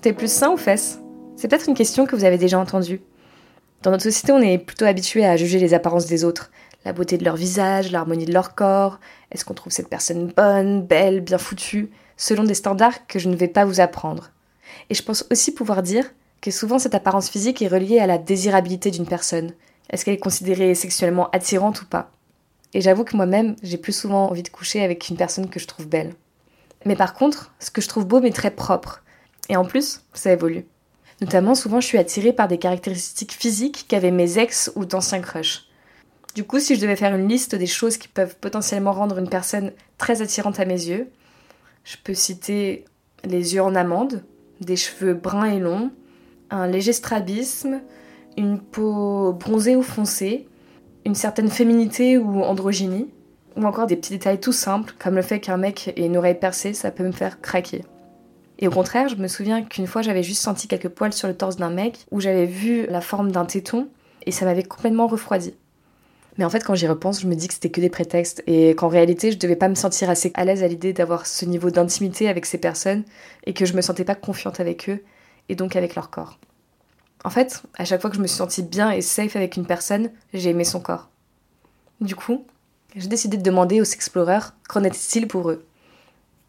T'es plus sein ou fesses C'est peut-être une question que vous avez déjà entendue. Dans notre société, on est plutôt habitué à juger les apparences des autres, la beauté de leur visage, l'harmonie de leur corps, est-ce qu'on trouve cette personne bonne, belle, bien foutue, selon des standards que je ne vais pas vous apprendre. Et je pense aussi pouvoir dire que souvent cette apparence physique est reliée à la désirabilité d'une personne. Est-ce qu'elle est considérée sexuellement attirante ou pas? Et j'avoue que moi-même, j'ai plus souvent envie de coucher avec une personne que je trouve belle. Mais par contre, ce que je trouve beau m'est très propre. Et en plus, ça évolue. Notamment, souvent, je suis attirée par des caractéristiques physiques qu'avaient mes ex ou d'anciens crushs. Du coup, si je devais faire une liste des choses qui peuvent potentiellement rendre une personne très attirante à mes yeux, je peux citer les yeux en amande, des cheveux bruns et longs, un léger strabisme, une peau bronzée ou foncée, une certaine féminité ou androgynie, ou encore des petits détails tout simples, comme le fait qu'un mec ait une oreille percée, ça peut me faire craquer. Et au contraire, je me souviens qu'une fois j'avais juste senti quelques poils sur le torse d'un mec, où j'avais vu la forme d'un téton, et ça m'avait complètement refroidi. Mais en fait, quand j'y repense, je me dis que c'était que des prétextes et qu'en réalité, je devais pas me sentir assez à l'aise à l'idée d'avoir ce niveau d'intimité avec ces personnes et que je me sentais pas confiante avec eux et donc avec leur corps. En fait, à chaque fois que je me suis sentie bien et safe avec une personne, j'ai aimé son corps. Du coup, j'ai décidé de demander aux explorers qu'en était-il pour eux.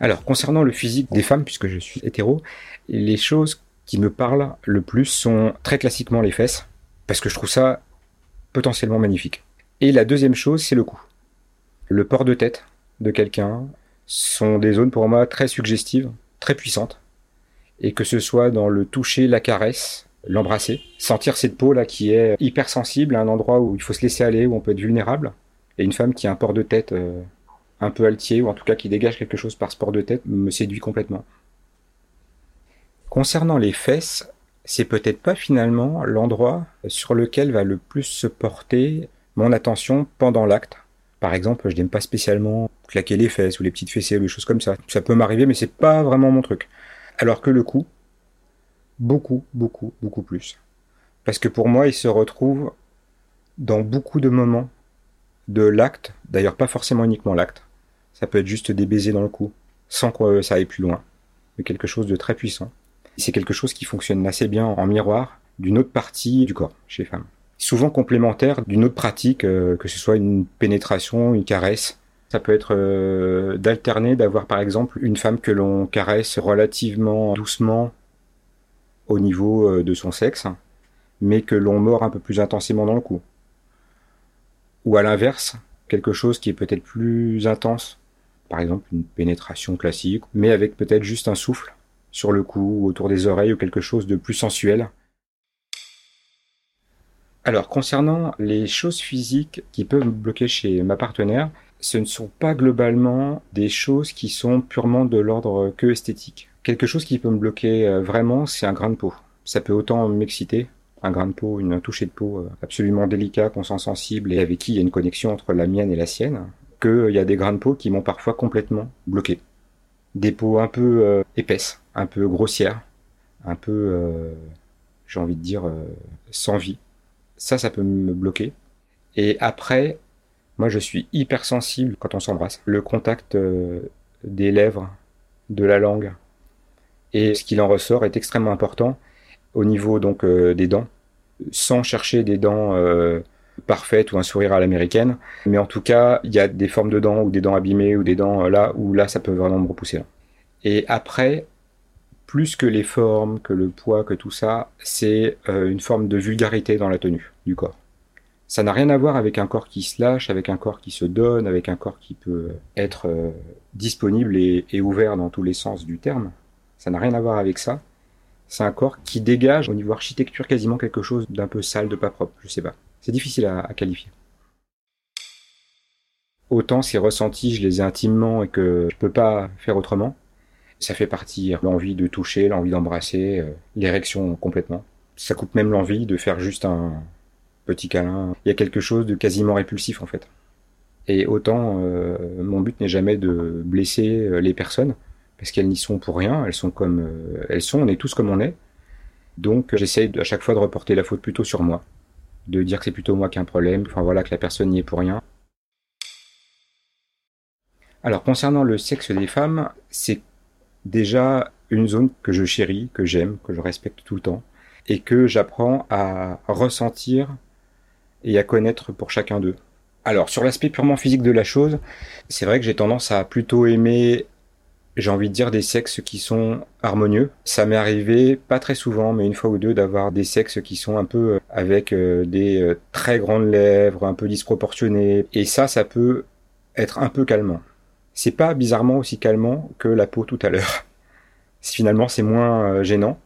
Alors, concernant le physique des femmes, puisque je suis hétéro, les choses qui me parlent le plus sont très classiquement les fesses, parce que je trouve ça potentiellement magnifique. Et la deuxième chose, c'est le cou. Le port de tête de quelqu'un sont des zones pour moi très suggestives, très puissantes, et que ce soit dans le toucher, la caresse, l'embrasser, sentir cette peau là qui est hypersensible à un endroit où il faut se laisser aller, où on peut être vulnérable, et une femme qui a un port de tête euh, un peu altier, ou en tout cas qui dégage quelque chose par sport de tête, me séduit complètement. Concernant les fesses, c'est peut-être pas finalement l'endroit sur lequel va le plus se porter mon attention pendant l'acte. Par exemple, je n'aime pas spécialement claquer les fesses ou les petites fessées ou des choses comme ça. Ça peut m'arriver, mais c'est pas vraiment mon truc. Alors que le cou, beaucoup, beaucoup, beaucoup plus. Parce que pour moi, il se retrouve dans beaucoup de moments de l'acte, d'ailleurs pas forcément uniquement l'acte, ça peut être juste des baisers dans le cou, sans que ça aille plus loin, mais quelque chose de très puissant. C'est quelque chose qui fonctionne assez bien en miroir d'une autre partie du corps chez les femmes. Souvent complémentaire d'une autre pratique, euh, que ce soit une pénétration, une caresse. Ça peut être euh, d'alterner, d'avoir par exemple une femme que l'on caresse relativement doucement au niveau euh, de son sexe, mais que l'on mord un peu plus intensément dans le cou. Ou à l'inverse, quelque chose qui est peut-être plus intense par exemple une pénétration classique, mais avec peut-être juste un souffle sur le cou ou autour des oreilles ou quelque chose de plus sensuel. Alors concernant les choses physiques qui peuvent me bloquer chez ma partenaire, ce ne sont pas globalement des choses qui sont purement de l'ordre que esthétique. Quelque chose qui peut me bloquer euh, vraiment, c'est un grain de peau. Ça peut autant m'exciter, un grain de peau, une toucher de peau euh, absolument délicat, qu'on sent sensible et avec qui il y a une connexion entre la mienne et la sienne, qu'il y a des grains de peau qui m'ont parfois complètement bloqué. Des peaux un peu euh, épaisses, un peu grossières, un peu, euh, j'ai envie de dire, euh, sans vie. Ça, ça peut me bloquer. Et après, moi, je suis hypersensible quand on s'embrasse. Le contact des lèvres, de la langue, et ce qu'il en ressort est extrêmement important au niveau donc des dents, sans chercher des dents parfaite ou un sourire à l'américaine. Mais en tout cas, il y a des formes de dents ou des dents abîmées ou des dents euh, là où là, ça peut vraiment me repousser. Et après, plus que les formes, que le poids, que tout ça, c'est euh, une forme de vulgarité dans la tenue du corps. Ça n'a rien à voir avec un corps qui se lâche, avec un corps qui se donne, avec un corps qui peut être euh, disponible et, et, ouvert dans tous les sens du terme. Ça n'a rien à voir avec ça. C'est un corps qui dégage au niveau architecture quasiment quelque chose d'un peu sale, de pas propre, je sais pas. C'est difficile à, qualifier. Autant ces ressentis, je les ai intimement et que je peux pas faire autrement. Ça fait partie l'envie de toucher, l'envie d'embrasser, euh, l'érection complètement. Ça coupe même l'envie de faire juste un petit câlin. Il y a quelque chose de quasiment répulsif en fait. Et autant euh, mon but n'est jamais de blesser euh, les personnes parce qu'elles n'y sont pour rien, elles sont comme elles sont, on est tous comme on est. Donc j'essaye à chaque fois de reporter la faute plutôt sur moi, de dire que c'est plutôt moi qui ai un problème, enfin voilà que la personne n'y est pour rien. Alors concernant le sexe des femmes, c'est déjà une zone que je chéris, que j'aime, que je respecte tout le temps, et que j'apprends à ressentir et à connaître pour chacun d'eux. Alors sur l'aspect purement physique de la chose, c'est vrai que j'ai tendance à plutôt aimer, j'ai envie de dire, des sexes qui sont harmonieux. Ça m'est arrivé, pas très souvent, mais une fois ou deux, d'avoir des sexes qui sont un peu euh, avec euh, des euh, très grandes lèvres, un peu disproportionnées. Et ça, ça peut être un peu calmant c'est pas bizarrement aussi calmant que la peau tout à l'heure. Finalement, c'est moins gênant.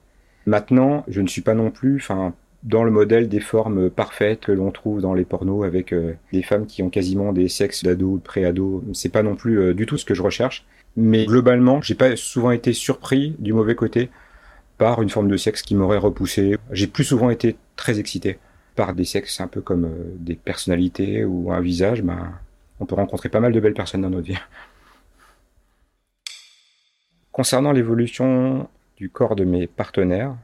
Maintenant, je ne suis pas non plus, enfin, dans le modèle des formes parfaites que l'on trouve dans les pornos avec des femmes qui ont quasiment des sexes d'ado ou de pré-ado. C'est pas non plus du tout ce que je recherche. Mais globalement, j'ai pas souvent été surpris du mauvais côté par une forme de sexe qui m'aurait repoussé. J'ai plus souvent été très excité par des sexes un peu comme des personnalités ou un visage. Ben, on peut rencontrer pas mal de belles personnes dans notre vie. Concernant l'évolution du corps de mes partenaires,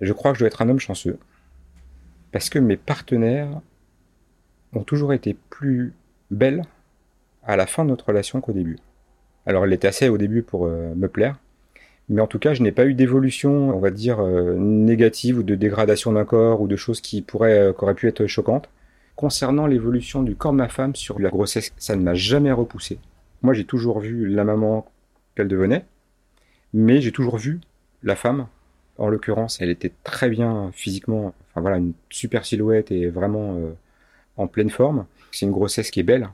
je crois que je dois être un homme chanceux. Parce que mes partenaires ont toujours été plus belles à la fin de notre relation qu'au début. Alors elle était assez au début pour euh, me plaire, mais en tout cas je n'ai pas eu d'évolution, on va dire, euh, négative ou de dégradation d'un corps ou de choses qui pourraient, euh, qui auraient pu être choquantes. Concernant l'évolution du corps de ma femme sur la grossesse, ça ne m'a jamais repoussé. Moi j'ai toujours vu la maman qu'elle devenait. Mais j'ai toujours vu la femme. En l'occurrence, elle était très bien physiquement. Enfin voilà, une super silhouette et vraiment en pleine forme. C'est une grossesse qui est belle,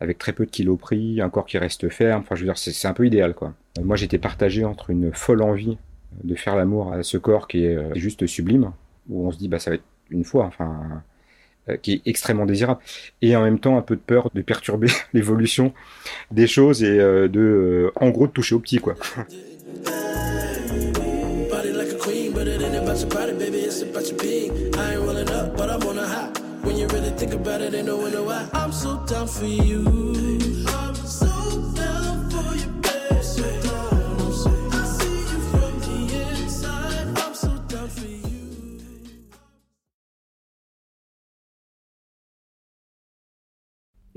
avec très peu de kilos pris, un corps qui reste ferme. Enfin, je veux dire, c'est un peu idéal, quoi. Moi, j'étais partagé entre une folle envie de faire l'amour à ce corps qui est euh, juste sublime, où on se dit, bah, ça va être une fois. Enfin, euh, qui est extrêmement désirable, et en même temps un peu de peur de perturber l'évolution des choses et euh, de, euh, en gros, de toucher au petit, quoi.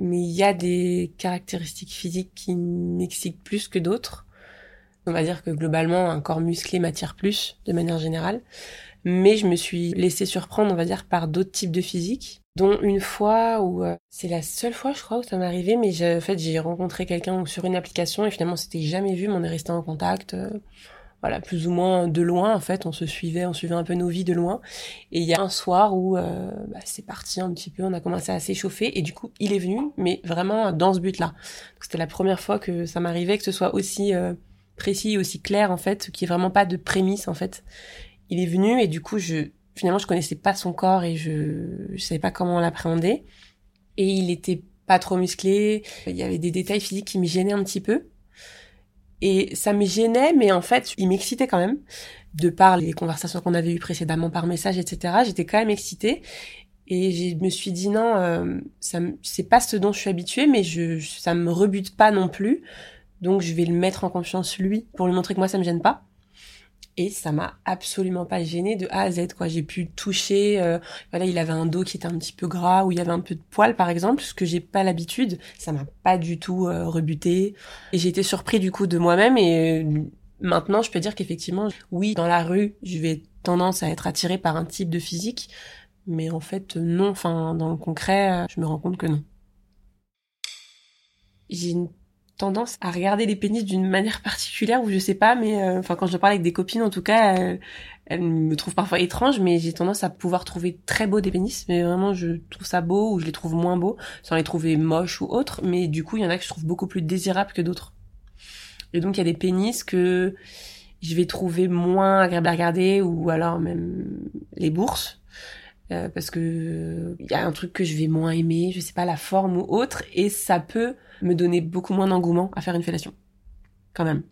mais il y a des caractéristiques physiques qui m'excitent plus que d'autres. On va dire que globalement, un corps musclé m'attire plus, de manière générale. Mais je me suis laissée surprendre, on va dire, par d'autres types de physique, dont une fois où euh, c'est la seule fois, je crois, où ça m'est arrivé, mais en fait, j'ai rencontré quelqu'un sur une application et finalement, c'était jamais vu, mais on est resté en contact. Euh, voilà, plus ou moins de loin en fait, on se suivait, on suivait un peu nos vies de loin. Et il y a un soir où euh, bah, c'est parti un petit peu, on a commencé à s'échauffer et du coup il est venu, mais vraiment dans ce but-là. C'était la première fois que ça m'arrivait que ce soit aussi euh, précis, aussi clair en fait, qu'il n'y ait vraiment pas de prémisse en fait. Il est venu et du coup je finalement je connaissais pas son corps et je je savais pas comment l'appréhender. Et il était pas trop musclé, il y avait des détails physiques qui me gênaient un petit peu. Et ça me gênait, mais en fait, il m'excitait quand même. De par les conversations qu'on avait eues précédemment par message, etc., j'étais quand même excitée. Et je me suis dit non, euh, ça c'est pas ce dont je suis habituée, mais je, ça me rebute pas non plus. Donc je vais le mettre en confiance lui pour lui montrer que moi ça me gêne pas et ça m'a absolument pas gêné de A à Z quoi. J'ai pu toucher euh, voilà il avait un dos qui était un petit peu gras où il y avait un peu de poils par exemple ce que j'ai pas l'habitude. Ça m'a pas du tout euh, rebuté. Et j'ai été surpris du coup de moi-même. Et euh, maintenant je peux dire qu'effectivement oui dans la rue je vais tendance à être attirée par un type de physique. Mais en fait non. Enfin dans le concret je me rends compte que non. J'ai une tendance à regarder les pénis d'une manière particulière ou je sais pas mais euh, enfin quand je parle avec des copines en tout cas euh, elles, me trouvent parfois étrange mais j'ai tendance à pouvoir trouver très beau des pénis mais vraiment je trouve ça beau ou je les trouve moins beaux sans les trouver moches ou autres mais du coup il y en a que je trouve beaucoup plus désirables que d'autres. Et donc il y a des pénis que je vais trouver moins agréable à regarder ou alors même les bourses euh, parce que il y a un truc que je vais moins aimer, je sais pas la forme ou autre, et ça peut me donner beaucoup moins d'engouement à faire une fellation, quand même.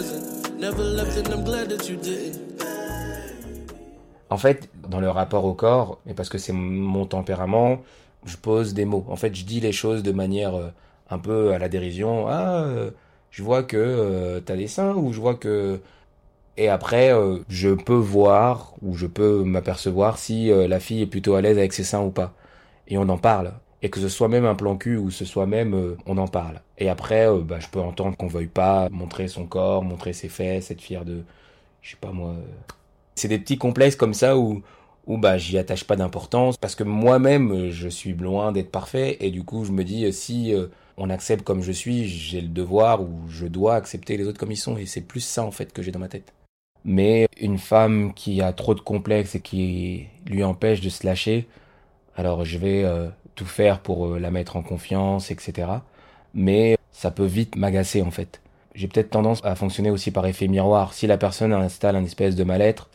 Isn't. Never left, and I'm glad that you didn't. En fait, dans le rapport au corps, et parce que c'est mon tempérament, je pose des mots. En fait, je dis les choses de manière euh, un peu à la dérision. Ah, euh, je vois que euh, t'as des seins, ou je vois que... Et après, je peux voir, ou je peux m'apercevoir si la fille est plutôt à l'aise avec ses seins ou pas. Et on en parle. Et que ce soit même un plan cul, ou ce soit même... on en parle. Et après, bah, je peux entendre qu'on veuille pas montrer son corps, montrer ses fesses, être fier de... Je sais pas moi... c'est des petits complexes comme ça où où bah j'y attache pas d'importance parce que moi-même euh, je suis loin d'être parfait et du coup je me dis euh, si euh, on accepte comme je suis j'ai le devoir ou je dois accepter les autres comme ils sont et c'est plus ça en fait que j'ai dans ma tête. Mais une femme qui a trop de complexes et qui lui empêche de se lâcher alors je vais tout faire pour la mettre en confiance etc mais ça peut vite m'agacer en fait. J'ai peut-être tendance à fonctionner aussi par effet miroir. Si la personne installe un espèce de mal-être,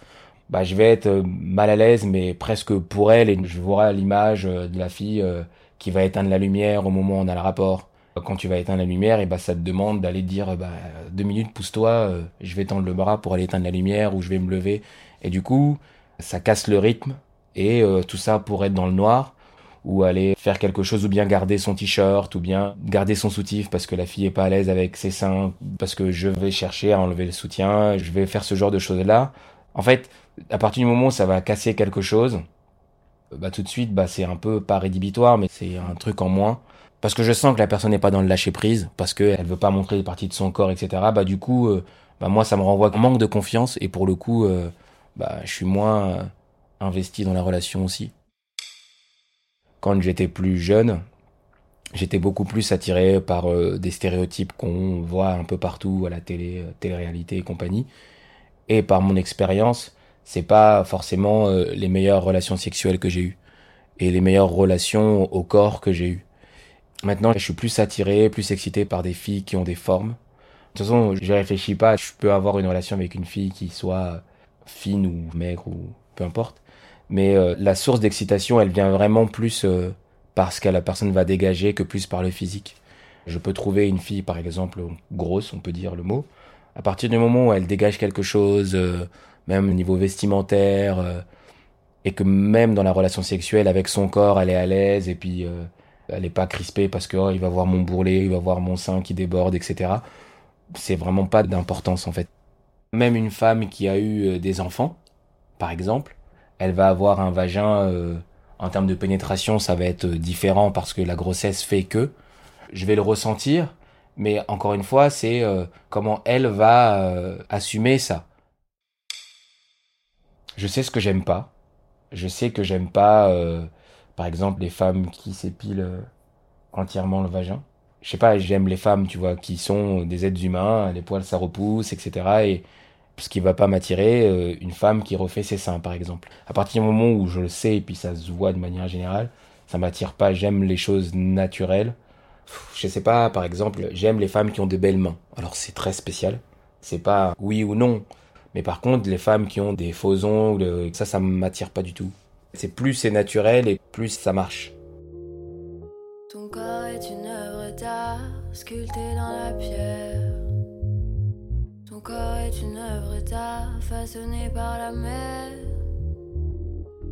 bah, je vais être euh, mal à l'aise, mais presque pour elle, et je vois l'image euh, de la fille euh, qui va éteindre la lumière au moment où on a le rapport. Quand tu vas éteindre la lumière, et bah, ça te demande d'aller dire, bah, deux minutes, pousse-toi, je vais tendre le bras pour aller éteindre la lumière, ou je vais me lever. Et du coup, ça casse le rythme, et euh, tout ça pour être dans le noir ou aller faire quelque chose ou bien garder son t-shirt ou bien garder son soutif parce que la fille est pas à l'aise avec ses seins parce que je vais chercher à enlever le soutien, je vais faire ce genre de choses-là. En fait, à partir du moment où ça va casser quelque chose, bah tout de suite bah c'est un peu pas rédhibitoire mais c'est un truc en moins parce que je sens que la personne n'est pas dans le lâcher prise parce que elle veut pas montrer des parties de son corps etc. Bah du coup euh, bah moi ça me renvoie un manque de confiance et pour le coup euh, bah je suis moins euh, investi dans la relation aussi quand j'étais plus jeune, j'étais beaucoup plus attiré par euh, des stéréotypes qu'on voit un peu partout à la télé, euh, télé-réalité et compagnie. Et par mon expérience, c'est pas forcément euh, les meilleures relations sexuelles que j'ai eues et les meilleures relations au corps que j'ai eues. Maintenant, je suis plus attiré, plus excité par des filles qui ont des formes. De toute façon, je réfléchis pas, je peux avoir une relation avec une fille qui soit fine ou maigre ou peu importe mais euh, la source d'excitation, elle vient vraiment plus euh, par ce que la personne va dégager que plus par le physique. Je peux trouver une fille, par exemple, grosse, on peut dire le mot, à partir du moment où elle dégage quelque chose, euh, même au niveau vestimentaire, euh, et que même dans la relation sexuelle avec son corps, elle est à l'aise, et puis euh, elle est pas crispée parce que oh, il va voir mon bourrelet, il va voir mon sein qui déborde, etc. C'est vraiment pas d'importance en fait. Même une femme qui a eu euh, des enfants, par exemple, elle va avoir un vagin euh, en termes de pénétration, ça va être différent parce que la grossesse fait que je vais le ressentir, mais encore une fois, c'est euh, comment elle va euh, assumer ça. Je sais ce que j'aime pas. Je sais que j'aime pas, euh, par exemple, les femmes qui s'épilent euh, entièrement le vagin. Je sais pas, j'aime les femmes, tu vois, qui sont des êtres humains, les poils ça repousse, etc. Et ce qui va pas m'attirer, euh, une femme qui refait ses seins, par exemple. À partir du moment où je le sais et puis ça se voit de manière générale, ça m'attire pas. J'aime les choses naturelles. Je sais pas, par exemple, j'aime les femmes qui ont de belles mains. Alors c'est très spécial. C'est pas oui ou non. Mais par contre, les femmes qui ont des faux ongles, ça, ça m'attire pas du tout. C'est plus c'est naturel et plus ça marche. Ton corps est une œuvre d'art sculptée dans la pierre. Ton corps est une œuvre d'art façonnée par la mer.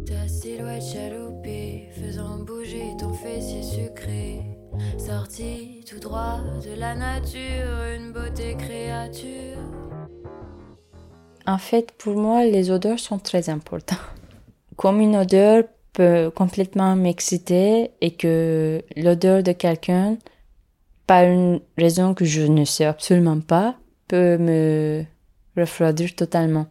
Ta silhouette chaloupée faisant bouger ton fessier sucré. Sorti tout droit de la nature, une beauté créature. En fait, pour moi, les odeurs sont très importantes. Comme une odeur peut complètement m'exciter et que l'odeur de quelqu'un, par une raison que je ne sais absolument pas, peut me refroidir totalement.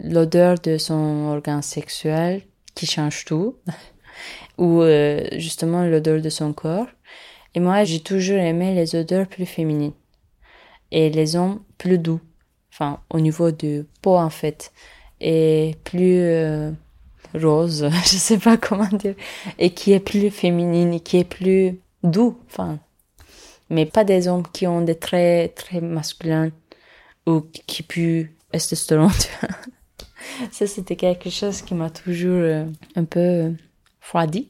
L'odeur de son organe sexuel qui change tout, ou euh, justement l'odeur de son corps. Et moi, j'ai toujours aimé les odeurs plus féminines et les hommes plus doux, enfin au niveau de peau en fait, et plus euh, rose, je sais pas comment dire, et qui est plus féminine qui est plus doux, enfin, mais pas des hommes qui ont des traits très masculins ou qui pue testostérone. tu vois. Ça, c'était quelque chose qui m'a toujours euh, un peu euh, froidi.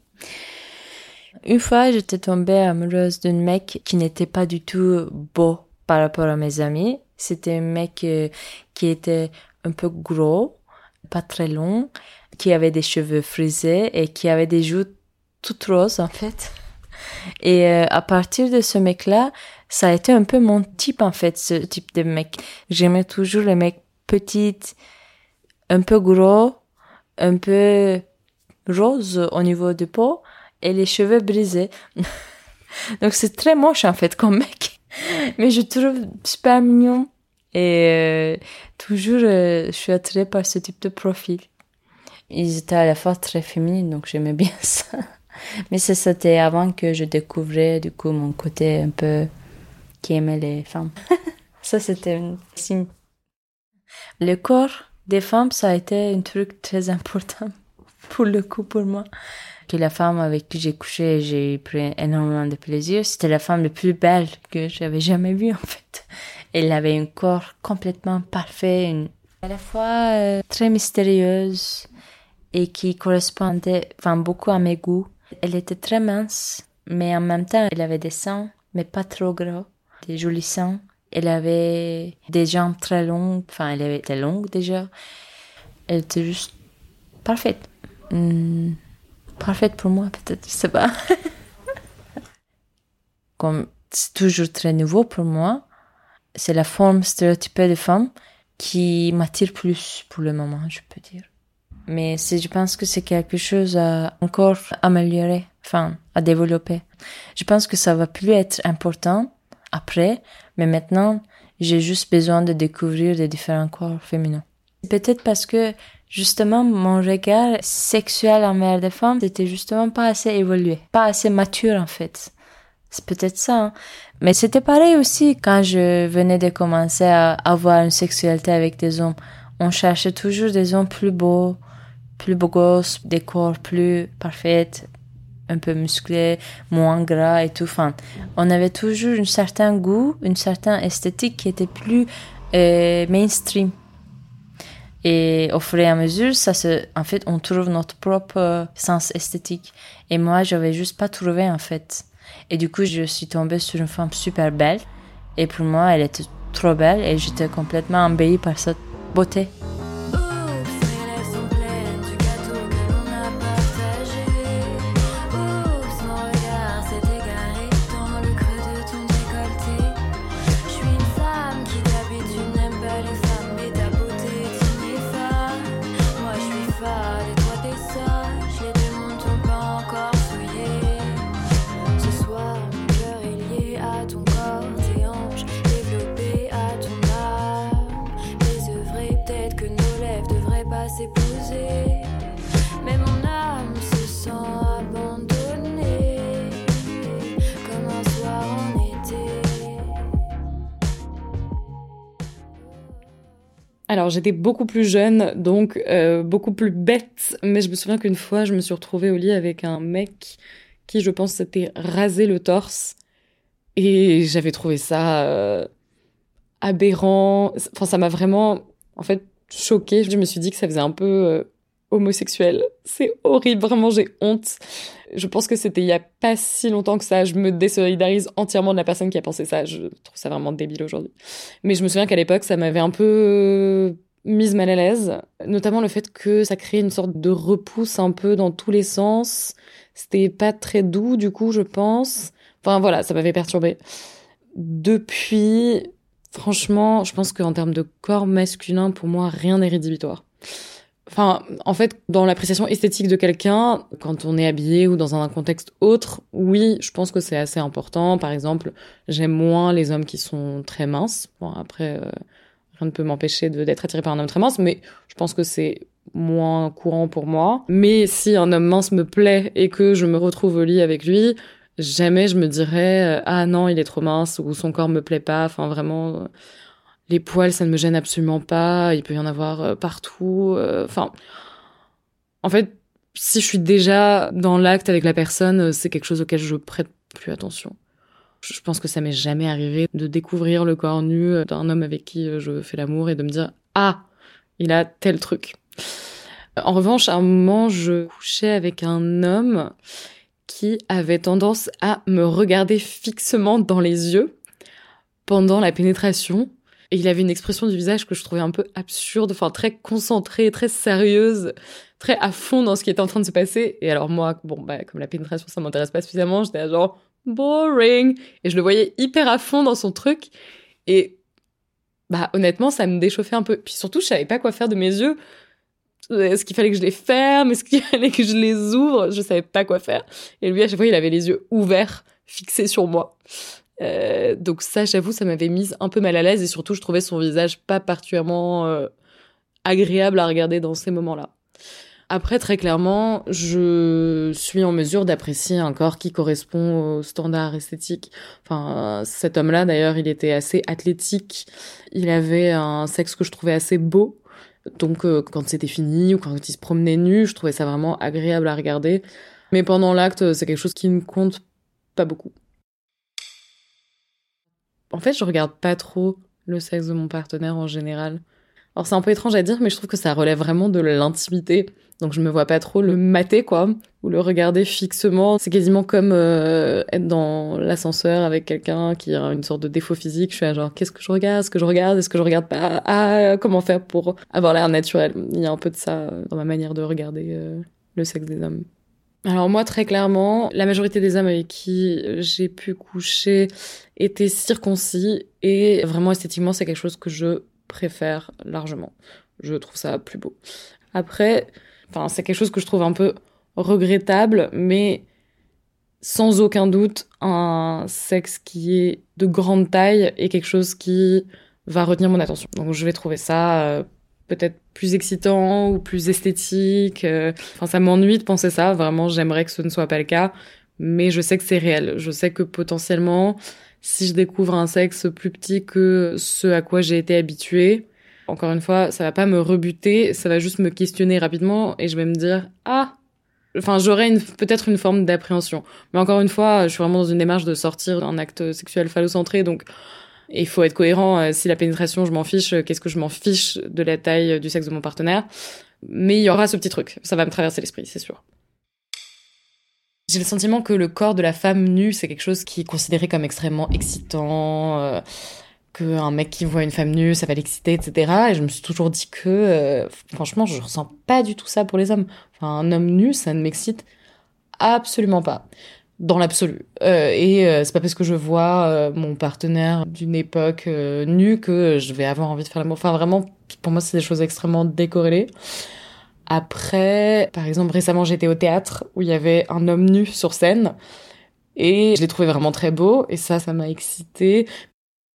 Une fois, j'étais tombée amoureuse d'un mec qui n'était pas du tout beau par rapport à mes amis. C'était un mec euh, qui était un peu gros, pas très long, qui avait des cheveux frisés et qui avait des joues toutes roses en fait. Et euh, à partir de ce mec-là, ça a été un peu mon type en fait, ce type de mec. J'aimais toujours les mecs petits, un peu gros, un peu rose au niveau de peau et les cheveux brisés. Donc c'est très moche en fait comme mec. Mais je trouve super mignon. Et euh, toujours, euh, je suis attirée par ce type de profil. Ils étaient à la fois très féminines, donc j'aimais bien ça. Mais c'était avant que je découvrais, du coup, mon côté un peu qui aimait les femmes. ça, c'était un signe. Le corps des femmes, ça a été un truc très important pour le coup, pour moi. Que la femme avec qui j'ai couché, j'ai pris énormément de plaisir. C'était la femme la plus belle que j'avais jamais vue, en fait. Elle avait un corps complètement parfait, à la fois euh, très mystérieuse et qui correspondait enfin, beaucoup à mes goûts. Elle était très mince, mais en même temps, elle avait des seins, mais pas trop gros, des jolis seins. Elle avait des jambes très longues, enfin, elle était longue déjà. Elle était juste parfaite. Hmm, parfaite pour moi, peut-être, je sais pas. Comme c'est toujours très nouveau pour moi, c'est la forme stéréotypée de femme qui m'attire plus pour le moment, je peux dire. Mais je pense que c'est quelque chose à encore améliorer, enfin, à développer. Je pense que ça va plus être important après, mais maintenant, j'ai juste besoin de découvrir des différents corps féminins. Peut-être parce que justement mon regard sexuel envers des femmes c'était justement pas assez évolué, pas assez mature en fait. C'est peut-être ça. Hein. Mais c'était pareil aussi quand je venais de commencer à avoir une sexualité avec des hommes. On cherchait toujours des hommes plus beaux, plus beaux gosses, des corps plus parfaits, un peu musclés, moins gras et tout. Enfin, on avait toujours un certain goût, une certaine esthétique qui était plus euh, mainstream. Et au fur et à mesure, ça se, en fait, on trouve notre propre sens esthétique. Et moi, j'avais juste pas trouvé, en fait. Et du coup, je suis tombée sur une femme super belle. Et pour moi, elle était trop belle et j'étais complètement embellie par cette beauté. Alors j'étais beaucoup plus jeune, donc euh, beaucoup plus bête, mais je me souviens qu'une fois je me suis retrouvée au lit avec un mec qui je pense s'était rasé le torse et j'avais trouvé ça euh, aberrant. Enfin ça m'a vraiment en fait choquée. Je me suis dit que ça faisait un peu euh, homosexuel. C'est horrible, vraiment j'ai honte. Je pense que c'était il y a pas si longtemps que ça. Je me désolidarise entièrement de la personne qui a pensé ça. Je trouve ça vraiment débile aujourd'hui. Mais je me souviens qu'à l'époque, ça m'avait un peu mise mal à l'aise, notamment le fait que ça créait une sorte de repousse un peu dans tous les sens. C'était pas très doux du coup, je pense. Enfin voilà, ça m'avait perturbé. Depuis, franchement, je pense qu'en termes de corps masculin, pour moi, rien n'est rédhibitoire. Enfin, en fait, dans l'appréciation esthétique de quelqu'un, quand on est habillé ou dans un contexte autre, oui, je pense que c'est assez important. Par exemple, j'aime moins les hommes qui sont très minces. Bon, après, euh, rien ne peut m'empêcher d'être attiré par un homme très mince, mais je pense que c'est moins courant pour moi. Mais si un homme mince me plaît et que je me retrouve au lit avec lui, jamais je me dirais euh, ah non, il est trop mince ou son corps me plaît pas. Enfin, vraiment. Euh, les poils, ça ne me gêne absolument pas. Il peut y en avoir euh, partout. Enfin, en fait, si je suis déjà dans l'acte avec la personne, c'est quelque chose auquel je prête plus attention. Je pense que ça m'est jamais arrivé de découvrir le corps nu d'un homme avec qui je fais l'amour et de me dire ah il a tel truc. En revanche, à un moment, je couchais avec un homme qui avait tendance à me regarder fixement dans les yeux pendant la pénétration. Et il avait une expression du visage que je trouvais un peu absurde, enfin très concentrée, très sérieuse, très à fond dans ce qui était en train de se passer. Et alors moi, bon, bah, comme la pénétration, ça m'intéresse pas suffisamment, j'étais genre boring. Et je le voyais hyper à fond dans son truc. Et bah honnêtement, ça me déchauffait un peu. Puis surtout, je savais pas quoi faire de mes yeux. Est-ce qu'il fallait que je les ferme? Est-ce qu'il fallait que je les ouvre? Je savais pas quoi faire. Et lui, à chaque fois, il avait les yeux ouverts, fixés sur moi. Euh, donc ça, j'avoue, ça m'avait mise un peu mal à l'aise et surtout, je trouvais son visage pas particulièrement euh, agréable à regarder dans ces moments-là. Après, très clairement, je suis en mesure d'apprécier un corps qui correspond aux standards esthétiques. Enfin, cet homme-là, d'ailleurs, il était assez athlétique. Il avait un sexe que je trouvais assez beau. Donc, euh, quand c'était fini ou quand il se promenait nu, je trouvais ça vraiment agréable à regarder. Mais pendant l'acte, c'est quelque chose qui ne compte pas beaucoup. En fait, je regarde pas trop le sexe de mon partenaire en général. Alors c'est un peu étrange à dire, mais je trouve que ça relève vraiment de l'intimité. Donc je me vois pas trop le mater, quoi, ou le regarder fixement. C'est quasiment comme euh, être dans l'ascenseur avec quelqu'un qui a une sorte de défaut physique. Je suis genre, qu'est-ce que je regarde? Est-ce que je regarde? Est-ce que je regarde pas? Ah, comment faire pour avoir l'air naturel? Il y a un peu de ça dans ma manière de regarder euh, le sexe des hommes. Alors moi, très clairement, la majorité des hommes avec qui j'ai pu coucher étaient circoncis et vraiment esthétiquement, c'est quelque chose que je préfère largement. Je trouve ça plus beau. Après, enfin, c'est quelque chose que je trouve un peu regrettable, mais sans aucun doute, un sexe qui est de grande taille est quelque chose qui va retenir mon attention. Donc je vais trouver ça euh, peut-être plus excitant ou plus esthétique. Euh. Enfin, ça m'ennuie de penser ça. Vraiment, j'aimerais que ce ne soit pas le cas. Mais je sais que c'est réel. Je sais que potentiellement, si je découvre un sexe plus petit que ce à quoi j'ai été habituée, encore une fois, ça va pas me rebuter, ça va juste me questionner rapidement et je vais me dire ah enfin j'aurai peut-être une forme d'appréhension. Mais encore une fois, je suis vraiment dans une démarche de sortir d'un acte sexuel phallocentré donc il faut être cohérent. Euh, si la pénétration, je m'en fiche, qu'est-ce que je m'en fiche de la taille du sexe de mon partenaire? Mais il y aura ce petit truc, ça va me traverser l'esprit, c'est sûr. J'ai le sentiment que le corps de la femme nue, c'est quelque chose qui est considéré comme extrêmement excitant, euh, qu'un mec qui voit une femme nue, ça va l'exciter, etc. Et je me suis toujours dit que, euh, franchement, je ressens pas du tout ça pour les hommes. Enfin, un homme nu, ça ne m'excite absolument pas. Dans l'absolu. Euh, et euh, c'est pas parce que je vois euh, mon partenaire d'une époque nu que je vais avoir envie de faire l'amour. Enfin, vraiment, pour moi, c'est des choses extrêmement décorrélées. Après, par exemple, récemment, j'étais au théâtre où il y avait un homme nu sur scène et je l'ai trouvé vraiment très beau et ça, ça m'a excité.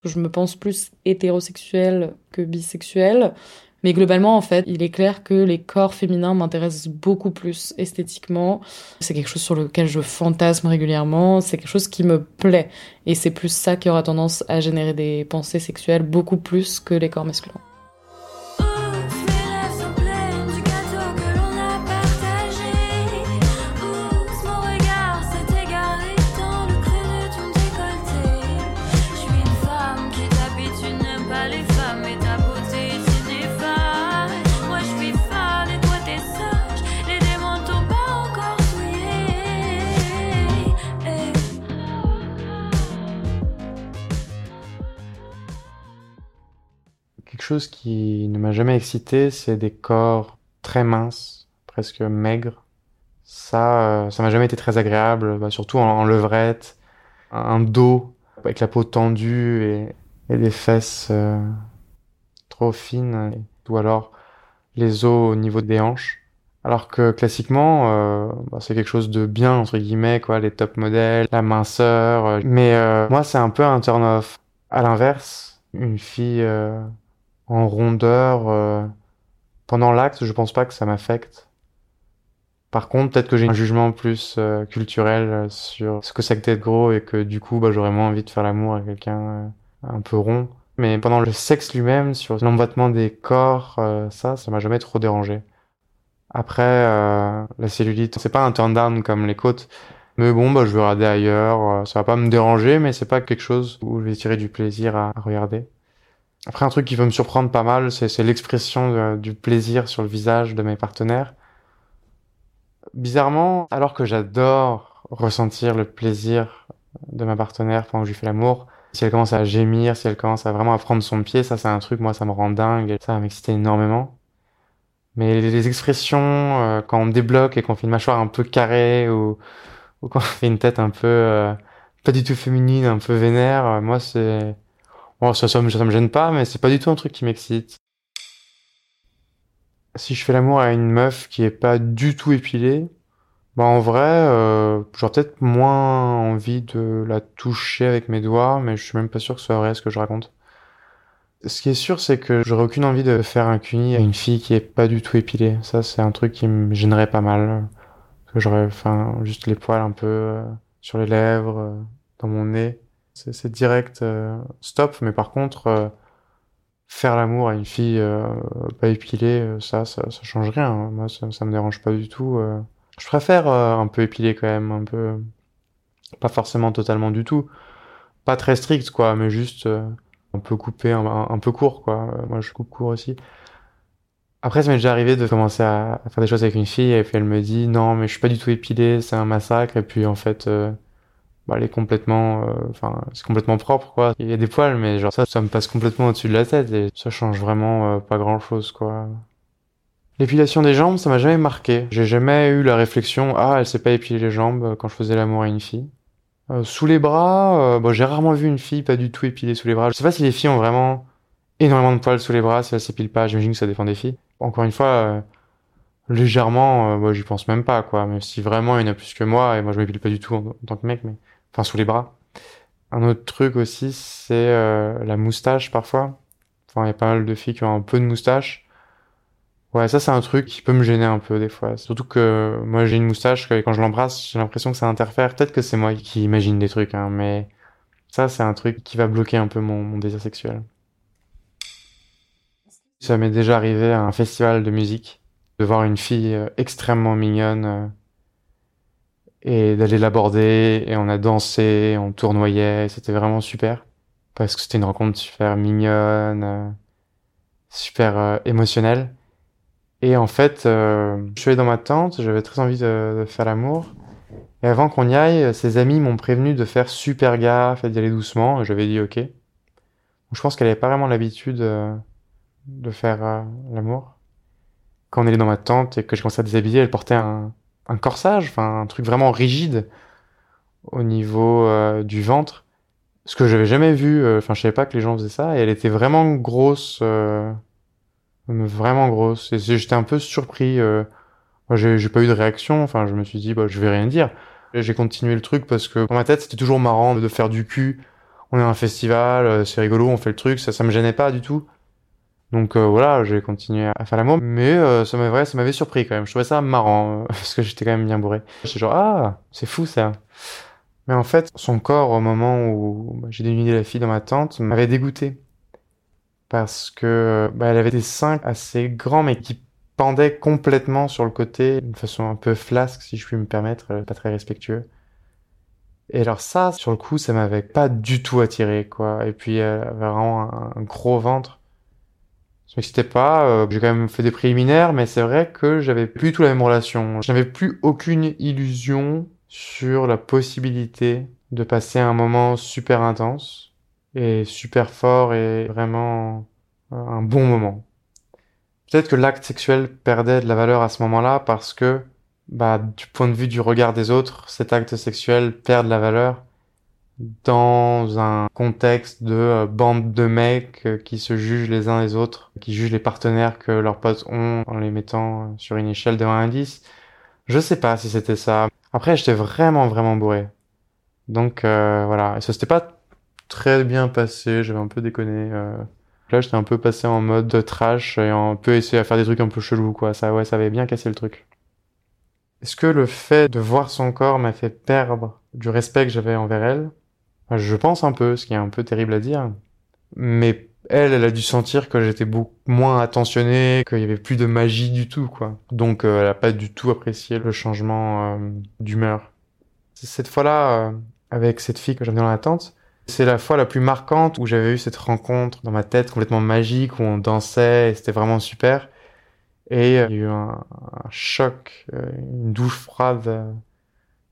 Je me pense plus hétérosexuelle que bisexuelle. Mais globalement, en fait, il est clair que les corps féminins m'intéressent beaucoup plus esthétiquement. C'est quelque chose sur lequel je fantasme régulièrement. C'est quelque chose qui me plaît. Et c'est plus ça qui aura tendance à générer des pensées sexuelles beaucoup plus que les corps masculins. Chose qui ne m'a jamais excité, c'est des corps très minces, presque maigres. Ça, euh, ça m'a jamais été très agréable, bah, surtout en, levrette, un dos avec la peau tendue et, des fesses euh, trop fines, ou alors les os au niveau des hanches. Alors que classiquement, euh, bah, c'est quelque chose de bien entre guillemets, quoi, les top modèles, la minceur. Mais moi, c'est un peu un turn off. À l'inverse, une fille en rondeur euh, pendant l'acte, je pense pas que ça m'affecte. Par contre, peut-être que j'ai un jugement plus euh, culturel euh, sur ce que c'est que d'être gros et que du coup, bah, j'aurais moins envie de faire l'amour à quelqu'un un peu rond. Mais pendant le sexe lui-même, sur l'emboîtement des corps, ça, ça m'a jamais trop dérangé. Après, la cellulite, c'est pas un turn down comme les côtes, Mais bon, bah, je vais regarder ailleurs. euh, Ça va pas me déranger, mais c'est pas quelque chose où je vais tirer du plaisir à regarder. Après, un truc qui peut me surprendre pas mal, c'est l'expression du plaisir sur le visage de mes partenaires. Bizarrement, alors que j'adore ressentir le plaisir de ma partenaire pendant que je lui fais l'amour, si elle commence à gémir, si elle commence à vraiment à prendre son pied, ça c'est un truc, moi ça me rend dingue, ça va m'exciter énormément. Mais les, expressions, euh, quand on me débloque et qu'on fait une mâchoire un peu carrée ou, ou quand on fait une tête un peu euh, pas du tout féminine, un peu vénère, euh, moi c'est... Bon, ça, me, gêne pas, mais c'est pas du tout un truc qui m'excite. Si je fais l'amour à une meuf qui est pas du tout épilée, bah en vrai, euh, j'aurais peut-être moins envie de la toucher avec mes doigts, mais je suis même pas sûr que ce soit vrai ce que je raconte. Ce qui est sûr, c'est que j'aurais aucune envie de faire un cuni à une fille qui est pas du tout épilée. Ça, c'est un truc qui me gênerait pas mal. Que j'aurais, enfin, juste les poils un peu euh, sur les lèvres, euh, dans mon nez. C'est direct euh, stop, mais par contre, euh, faire l'amour à une fille euh, pas épilée, ça, ça, ça change rien. hein. Moi, ça, me dérange pas du tout. Je préfère un peu épilé quand même, un peu, pas forcément totalement du tout, pas très strict quoi, mais juste un peu coupé, un, peu court quoi. Moi, je coupe court aussi. Après, ça m'est déjà arrivé de commencer à, faire des choses avec une fille et puis elle me dit non, mais je suis pas du tout épilé, c'est un massacre. Et puis en fait, bah, elle est complètement, euh, enfin, c'est complètement propre quoi. Il y a des poils, mais genre ça, ça me passe complètement au-dessus de la tête et ça change vraiment euh, pas grand-chose quoi. L'épilation des jambes, ça m'a jamais marqué. J'ai jamais eu la réflexion, ah, elle s'est pas épilée les jambes quand je faisais l'amour à une fille. Euh, sous les bras, bon, j'ai rarement vu une fille pas du tout épilée sous les bras. Je sais pas si les filles ont vraiment énormément de poils sous les bras, si elles s'épilent pas, j'imagine que ça dépend des filles. Encore une fois, légèrement, moi j'y pense même pas, quoi. Mais si vraiment il y en a plus que moi, et moi je m'épile pas du tout en, en tant que mec, mais enfin sous les bras. Un autre truc aussi, c'est euh, la moustache parfois. Enfin, il y a pas mal de filles qui ont un peu de moustache. Ouais, ça c'est un truc qui peut me gêner un peu des fois. Surtout que moi j'ai une moustache que quand je l'embrasse, j'ai l'impression que ça interfère. Peut-être que c'est moi qui imagine des trucs, hein, mais ça c'est un truc qui va bloquer un peu mon, mon désir sexuel. Ça m'est déjà arrivé à un festival de musique de voir une fille euh, extrêmement mignonne euh, et d'aller l'aborder et on a dansé, on tournoyait, c'était vraiment super parce que c'était une rencontre super mignonne, euh, super euh, émotionnelle. Et en fait, euh, je suis allé dans ma tente, j'avais très envie de, de faire l'amour. Et avant qu'on y aille, ses amis m'ont prévenu de faire super gaffe et d'y aller doucement. Et j'avais dit ok. Je pense qu'elle avait pas vraiment l'habitude euh, de faire euh, l'amour. Quand on est dans ma tente et que j'ai commencé à déshabiller, elle portait un, un corsage, enfin un truc vraiment rigide au niveau euh, du ventre. Ce que j'avais jamais vu, euh, enfin je savais pas que les gens faisaient ça. Et elle était vraiment grosse. euh, Vraiment grosse. Et j'étais un peu surpris. j'ai pas eu de réaction. Enfin, je me suis dit, bah, je vais rien dire. J'ai continué le truc parce que dans ma tête, c'était toujours marrant de faire du cul. On est à un festival, c'est rigolo, on fait le truc. Ça, ça me gênait pas du tout. Donc euh, voilà, j'ai continué à faire l'amour. Mais euh, ça m'avait, ça m'avait surpris quand même. Je trouvais ça marrant euh, parce que j'étais quand même bien bourré. J'étais genre, ah, c'est fou ça. Mais en fait, son corps, au moment où bah, j'ai dénudé la fille dans ma tente, m'avait dégoûté parce que bah, elle avait des seins assez grands mais qui pendaient complètement sur le côté d'une façon un peu flasque si je puis me permettre, euh, pas très respectueux. Et alors ça, sur le coup, ça m'avait pas du tout attiré quoi. Et puis elle avait vraiment un gros ventre. Ça m'excitait pas. euh, j'ai quand même fait des préliminaires, mais c'est vrai que j'avais plus du tout la même relation. Je n'avais plus aucune illusion sur la possibilité de passer un moment super intense et super fort et vraiment euh, un bon moment. Peut-être que l'acte sexuel perdait de la valeur à ce moment-là parce que, bah, du point de vue du regard des autres, cet acte sexuel perd de la valeur dans un contexte de euh, bande de mecs euh, qui se jugent les uns les autres, qui jugent les partenaires que leurs potes ont en les mettant euh, sur une échelle de 1 à 10. Je sais pas si c'était ça. Après, j'étais vraiment, vraiment bourré. Donc, euh, voilà. Et ça s'était pas très bien passé, j'avais un peu déconné. Là, j'étais un peu passé en mode trash et un peu essayé à faire des trucs un peu chelous, quoi. Ça, ouais, ça avait bien cassé le truc. Est-ce que le fait de voir son corps m'a fait perdre du respect que j'avais envers elle? Je pense un peu, ce qui est un peu terrible à dire. Mais elle, elle a dû sentir que j'étais beaucoup moins attentionné, qu'il y avait plus de magie du tout, quoi. Donc, euh, elle a pas du tout apprécié le changement euh, d'humeur. Cette fois-là, euh, avec cette fille que j'avais dans la tente, c'est la fois la plus marquante où j'avais eu cette rencontre dans ma tête complètement magique, où on dansait, et c'était vraiment super. Et il y a eu un, un choc, une douche froide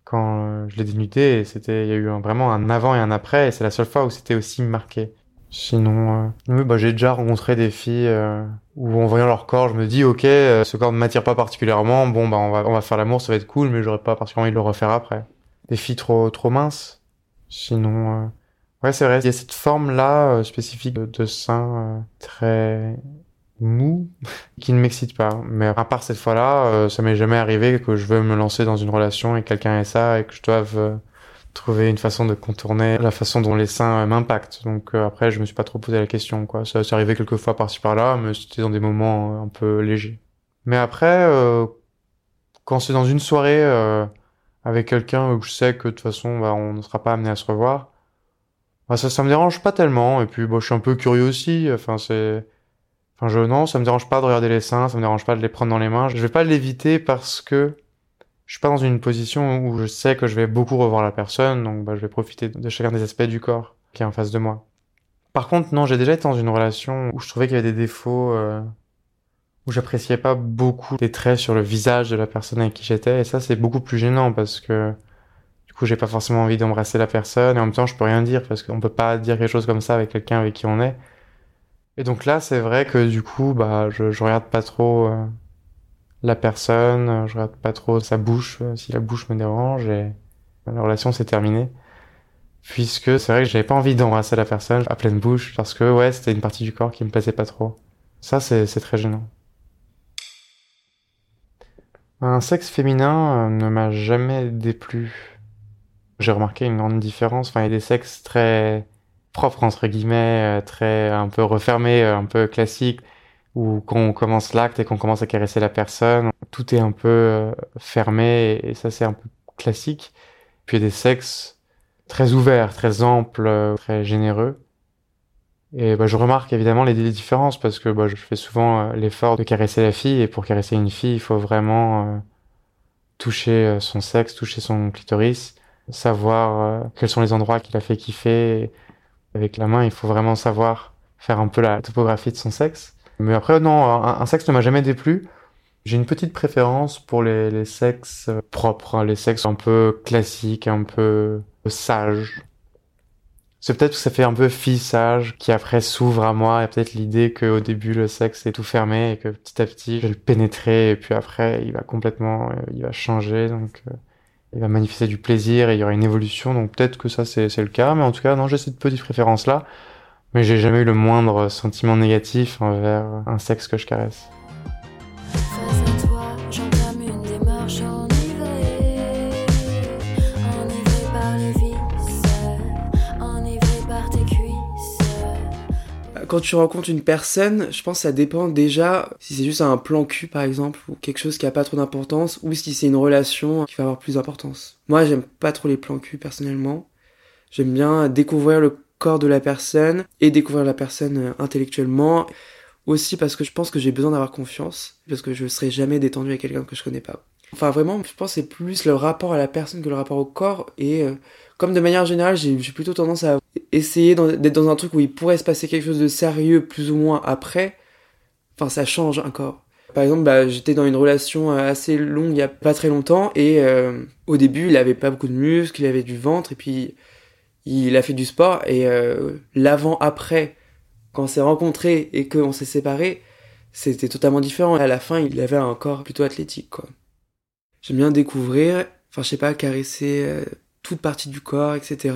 quand euh, je l'ai dénudé, c'était, il y a eu vraiment un avant et un après, et c'est la seule fois où c'était aussi marqué. Sinon, euh, bah, j'ai déjà rencontré des filles euh, où en voyant leur corps, je me dis, ok, euh, ce corps ne m'attire pas particulièrement, bon, bah, on va, on va faire l'amour, ça va être cool, mais j'aurais pas particulièrement envie de le refaire après. Des filles trop, trop minces. Sinon, euh, ouais, c'est vrai, il y a cette forme-là spécifique de, de sein très mou qui ne m'excite pas. Mais à part cette fois-là, euh, ça m'est jamais arrivé que je veux me lancer dans une relation et que quelqu'un ait ça et que je doive euh, trouver une façon de contourner la façon dont les seins euh, m'impactent. Donc euh, après, je me suis pas trop posé la question, quoi. Ça s'est arrivé quelques fois par-ci par-là, mais c'était dans des moments euh, un peu légers. Mais après, quand c'est dans une soirée avec quelqu'un où je sais que de toute façon, bah, on ne sera pas amené à se revoir, bah, ça, ça me dérange pas tellement. Et puis, bon, je suis un peu curieux aussi. Enfin, c'est, enfin, je, non, ça me dérange pas de regarder les seins, ça me dérange pas de les prendre dans les mains. Je vais pas l'éviter parce que je suis pas dans une position où je sais que je vais beaucoup revoir la personne, donc bah, je vais profiter de chacun des aspects du corps qui est en face de moi. Par contre, non, j'ai déjà été dans une relation où je trouvais qu'il y avait des défauts, euh, où j'appréciais pas beaucoup les traits sur le visage de la personne avec qui j'étais, et ça c'est beaucoup plus gênant parce que du coup j'ai pas forcément envie d'embrasser la personne, et en même temps je peux rien dire parce qu'on peut pas dire quelque chose comme ça avec quelqu'un avec qui on est. Et donc là, c'est vrai que du coup, bah, je, je regarde pas trop euh, la personne, euh, je regarde pas trop sa bouche, euh, si la bouche me dérange, et la relation s'est terminée. Puisque c'est vrai que j'avais pas envie d'embrasser la personne à pleine bouche, parce que ouais, c'était une partie du corps qui me plaisait pas trop. Ça, c'est très gênant. Un sexe féminin euh, ne m'a jamais déplu. J'ai remarqué une grande différence. Enfin, il y a des sexes très propres, entre guillemets, euh, très un peu refermés, euh, un peu classiques, où quand on commence l'acte et qu'on commence à caresser la personne, tout est un peu euh, fermé, et, ça c'est un peu classique. Puis il y a des sexes très ouverts, très amples, très généreux. Et bah, je remarque évidemment les, différences parce que bah, je fais souvent l'effort de caresser la fille et pour caresser une fille, il faut vraiment toucher son sexe, toucher son clitoris, savoir quels sont les endroits qui la fait kiffer. Avec la main, il faut vraiment savoir faire un peu la topographie de son sexe. Mais après, non, un, un sexe ne m'a jamais déplu. J'ai une petite préférence pour les, les sexes euh, propres, hein, les sexes un peu classiques, un peu sages. C'est peut-être que ça fait un peu fille sage qui après s'ouvre à moi et peut-être l'idée qu'au début le sexe est tout fermé et que petit à petit je vais le pénétrer et puis après il va complètement, euh, il va changer donc euh, il va manifester du plaisir et il y aura une évolution donc peut-être que ça c'est le cas mais en tout cas non j'ai cette petite préférence là mais j'ai jamais eu le moindre sentiment négatif envers un sexe que je caresse. Quand tu rencontres une personne, je pense que ça dépend déjà si c'est juste un plan cul par exemple, ou quelque chose qui a pas trop d'importance, ou si c'est une relation qui va avoir plus d'importance. Moi, j'aime pas trop les plans cul personnellement. J'aime bien découvrir le corps de la personne et découvrir la personne euh, intellectuellement. Aussi parce que je pense que j'ai besoin d'avoir confiance, parce que je serai jamais détendu avec quelqu'un que je connais pas. Enfin vraiment, je pense que c'est plus le rapport à la personne que le rapport au corps. Et euh, comme de manière générale, j'ai plutôt tendance à essayer d'être dans un truc où il pourrait se passer quelque chose de sérieux plus ou moins après. Enfin, ça change un corps. Par exemple, bah, j'étais dans une relation assez longue il y a pas très longtemps et euh, au début, il avait pas beaucoup de muscles, il avait du ventre et puis il a fait du sport et euh, l'avant-après, quand on s'est rencontrés et qu'on s'est séparés, c'était totalement différent. À la fin, il avait un corps plutôt athlétique. J'aime bien découvrir, enfin, je sais pas, caresser euh, toute partie du corps, etc.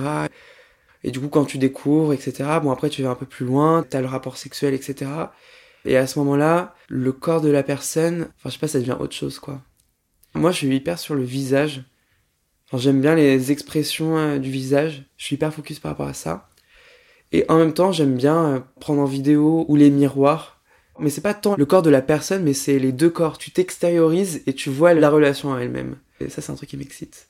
Et du coup, quand tu découvres, etc., bon, après, tu vas un peu plus loin, t'as le rapport sexuel, etc. Et à ce moment-là, le corps de la personne, enfin, je sais pas, ça devient autre chose, quoi. Moi, je suis hyper sur le visage. J'aime bien les expressions euh, du visage. Je suis hyper focus par rapport à ça. Et en même temps, j'aime bien euh, prendre en vidéo ou les miroirs. Mais c'est pas tant le corps de la personne, mais c'est les deux corps. Tu t'extériorises et tu vois la relation à elle-même. Et ça, c'est un truc qui m'excite.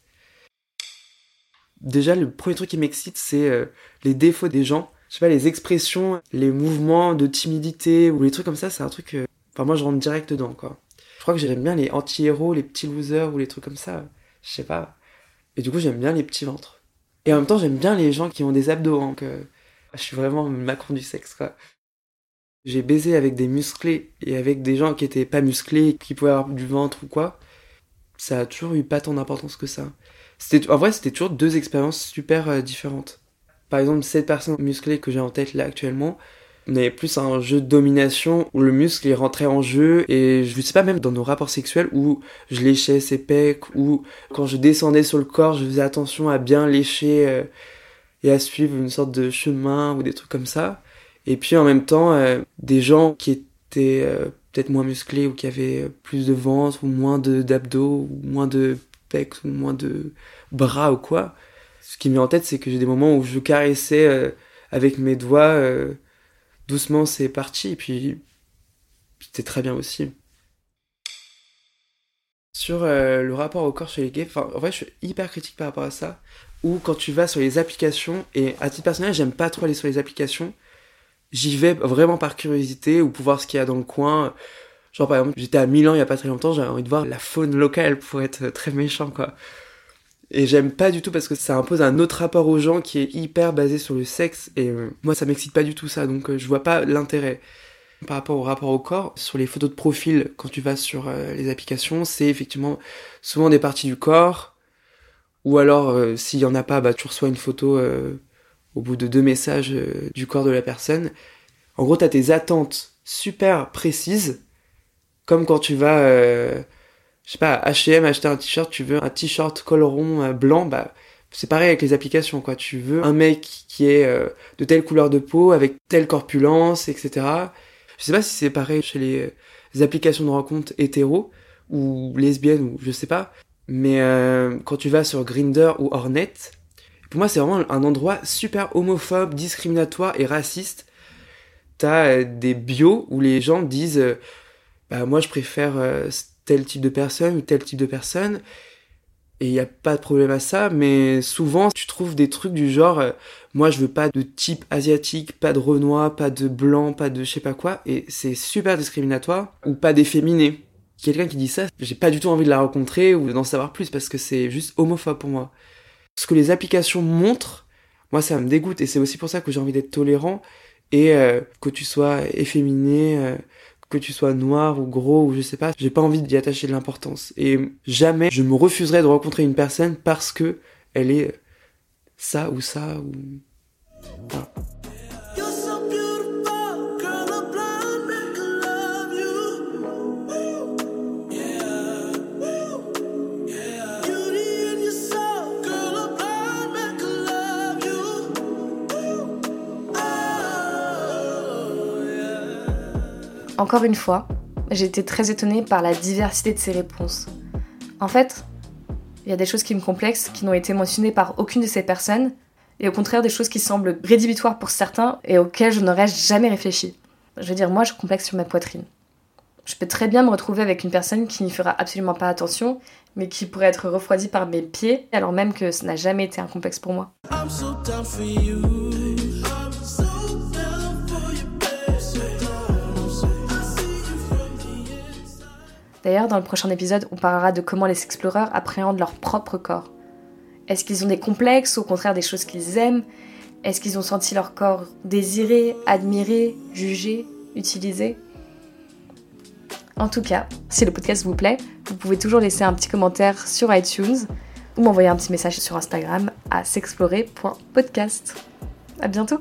Déjà, le premier truc qui m'excite, c'est euh, les défauts des gens. Je sais pas, les expressions, les mouvements de timidité ou les trucs comme ça, c'est un truc. euh, Enfin, moi, je rentre direct dedans, quoi. Je crois que j'aime bien les anti-héros, les petits losers ou les trucs comme ça. Je sais pas. Et du coup, j'aime bien les petits ventres. Et en même temps, j'aime bien les gens qui ont des abdos. hein. Je suis vraiment Macron du sexe, quoi. J'ai baisé avec des musclés et avec des gens qui étaient pas musclés, qui pouvaient avoir du ventre ou quoi. Ça a toujours eu pas tant d'importance que ça. C'était, en vrai, c'était toujours deux expériences super euh, différentes. Par exemple, cette personne musclée que j'ai en tête là actuellement, on avait plus un jeu de domination où le muscle il rentrait en jeu et je sais pas même dans nos rapports sexuels où je léchais ses pecs ou quand je descendais sur le corps je faisais attention à bien lécher euh, et à suivre une sorte de chemin ou des trucs comme ça et puis en même temps euh, des gens qui étaient peut-être moins musclés ou qui avaient plus de ventre ou moins d'abdos ou moins de pecs moins de bras ou quoi ce qui me vient en tête c'est que j'ai des moments où je caressais euh, avec mes doigts euh, doucement c'est parti et puis c'était très bien aussi. Sur euh, le rapport au corps chez les gays en vrai je suis hyper critique par rapport à ça ou quand tu vas sur les applications et à titre personnel j'aime pas trop aller sur les applications j'y vais vraiment par curiosité ou pour voir ce qu'il y a dans le coin genre par exemple j'étais à Milan il y a pas très longtemps j'avais envie de voir la faune locale pour être très méchant quoi et j'aime pas du tout parce que ça impose un autre rapport aux gens qui est hyper basé sur le sexe et euh, moi ça m'excite pas du tout ça donc euh, je vois pas l'intérêt. Par rapport au rapport au corps, sur les photos de profil quand tu vas sur euh, les applications, c'est effectivement souvent des parties du corps ou alors euh, s'il y en a pas, bah tu reçois une photo au bout de deux messages du corps de la personne. En gros, t'as tes attentes super précises comme quand tu vas euh, je sais pas, H&M acheter un t-shirt, tu veux un t-shirt col rond euh, blanc, bah c'est pareil avec les applications quoi. Tu veux un mec qui est euh, de telle couleur de peau, avec telle corpulence, etc. Je sais pas si c'est pareil chez les, applications de rencontres hétéro ou lesbiennes ou je sais pas, mais quand tu vas sur Grinder ou Hornet, pour moi c'est vraiment un endroit super homophobe, discriminatoire et raciste. T'as des bios où les gens disent bah moi je préfère euh, tel type de personne ou tel type de personne. Et il n'y a pas de problème à ça mais souvent tu trouves des trucs du genre euh, moi je veux pas de type asiatique pas de renois pas de blanc pas de je sais pas quoi. Et c'est super discriminatoire ou pas d'efféminé quelqu'un qui dit ça j'ai pas du tout envie de la rencontrer ou d'en savoir plus parce que c'est juste homophobe pour moi. Ce que les applications montrent moi ça me dégoûte et c'est aussi pour ça que j'ai envie d'être tolérant et euh, que tu sois efféminé que tu sois noir ou gros ou je sais pas, j'ai pas envie d'y attacher de l'importance. Et jamais je me refuserais de rencontrer une personne parce que elle est ça ou ça ou. Encore une fois, j'ai été très étonnée par la diversité de ces réponses. En fait, il y a des choses qui me complexent, qui n'ont été mentionnées par aucune de ces personnes, et au contraire des choses qui semblent rédhibitoires pour certains et auxquelles je n'aurais jamais réfléchi. Je veux dire, moi, je complexe sur ma poitrine. Je peux très bien me retrouver avec une personne qui n'y fera absolument pas attention, mais qui pourrait être refroidie par mes pieds, alors même que ça n'a jamais été un complexe pour moi. D'ailleurs, dans le prochain épisode, on parlera de comment les exploreurs appréhendent leur propre corps. Est-ce qu'ils ont des complexes, ou au contraire des choses qu'ils aiment? Est-ce qu'ils ont senti leur corps désiré, admiré, jugé, utilisé? En tout cas, si le podcast vous plaît, vous pouvez toujours laisser un petit commentaire sur iTunes ou m'envoyer un petit message sur Instagram à s'explorer.podcast. À bientôt